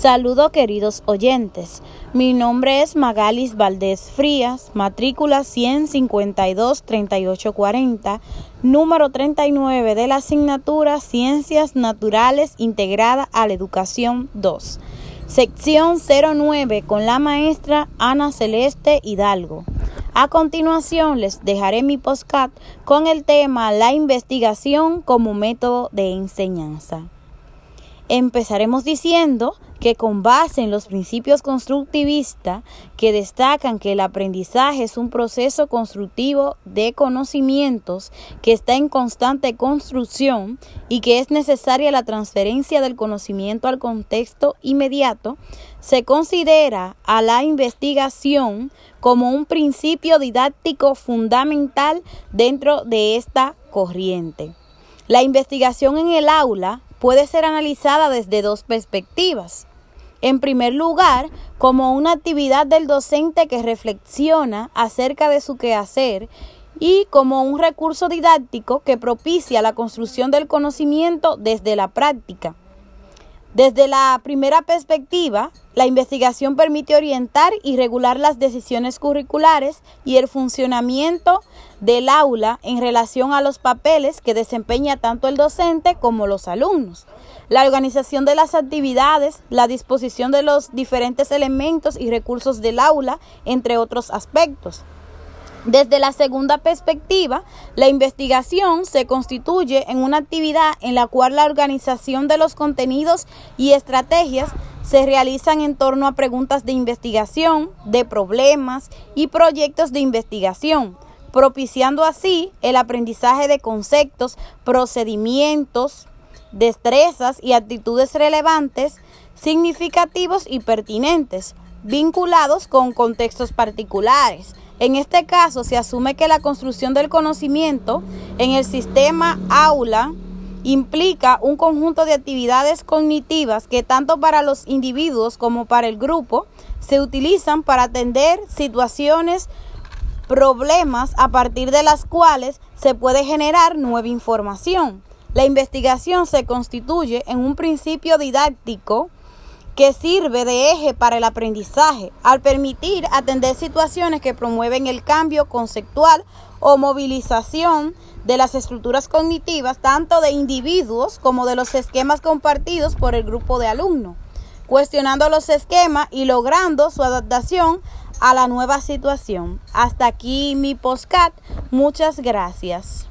Saludo queridos oyentes. Mi nombre es Magalis Valdés Frías, matrícula 152-3840, número 39 de la asignatura Ciencias Naturales integrada a la Educación 2, sección 09 con la maestra Ana Celeste Hidalgo. A continuación les dejaré mi postcat con el tema La investigación como método de enseñanza. Empezaremos diciendo que con base en los principios constructivistas que destacan que el aprendizaje es un proceso constructivo de conocimientos que está en constante construcción y que es necesaria la transferencia del conocimiento al contexto inmediato, se considera a la investigación como un principio didáctico fundamental dentro de esta corriente. La investigación en el aula puede ser analizada desde dos perspectivas. En primer lugar, como una actividad del docente que reflexiona acerca de su quehacer y como un recurso didáctico que propicia la construcción del conocimiento desde la práctica. Desde la primera perspectiva, la investigación permite orientar y regular las decisiones curriculares y el funcionamiento del aula en relación a los papeles que desempeña tanto el docente como los alumnos. La organización de las actividades, la disposición de los diferentes elementos y recursos del aula, entre otros aspectos. Desde la segunda perspectiva, la investigación se constituye en una actividad en la cual la organización de los contenidos y estrategias se realizan en torno a preguntas de investigación, de problemas y proyectos de investigación, propiciando así el aprendizaje de conceptos, procedimientos, destrezas y actitudes relevantes, significativos y pertinentes, vinculados con contextos particulares en este caso, se asume que la construcción del conocimiento en el sistema aula implica un conjunto de actividades cognitivas que tanto para los individuos como para el grupo se utilizan para atender situaciones, problemas a partir de las cuales se puede generar nueva información. La investigación se constituye en un principio didáctico que sirve de eje para el aprendizaje al permitir atender situaciones que promueven el cambio conceptual o movilización de las estructuras cognitivas tanto de individuos como de los esquemas compartidos por el grupo de alumnos, cuestionando los esquemas y logrando su adaptación a la nueva situación. Hasta aquí mi postcat. Muchas gracias.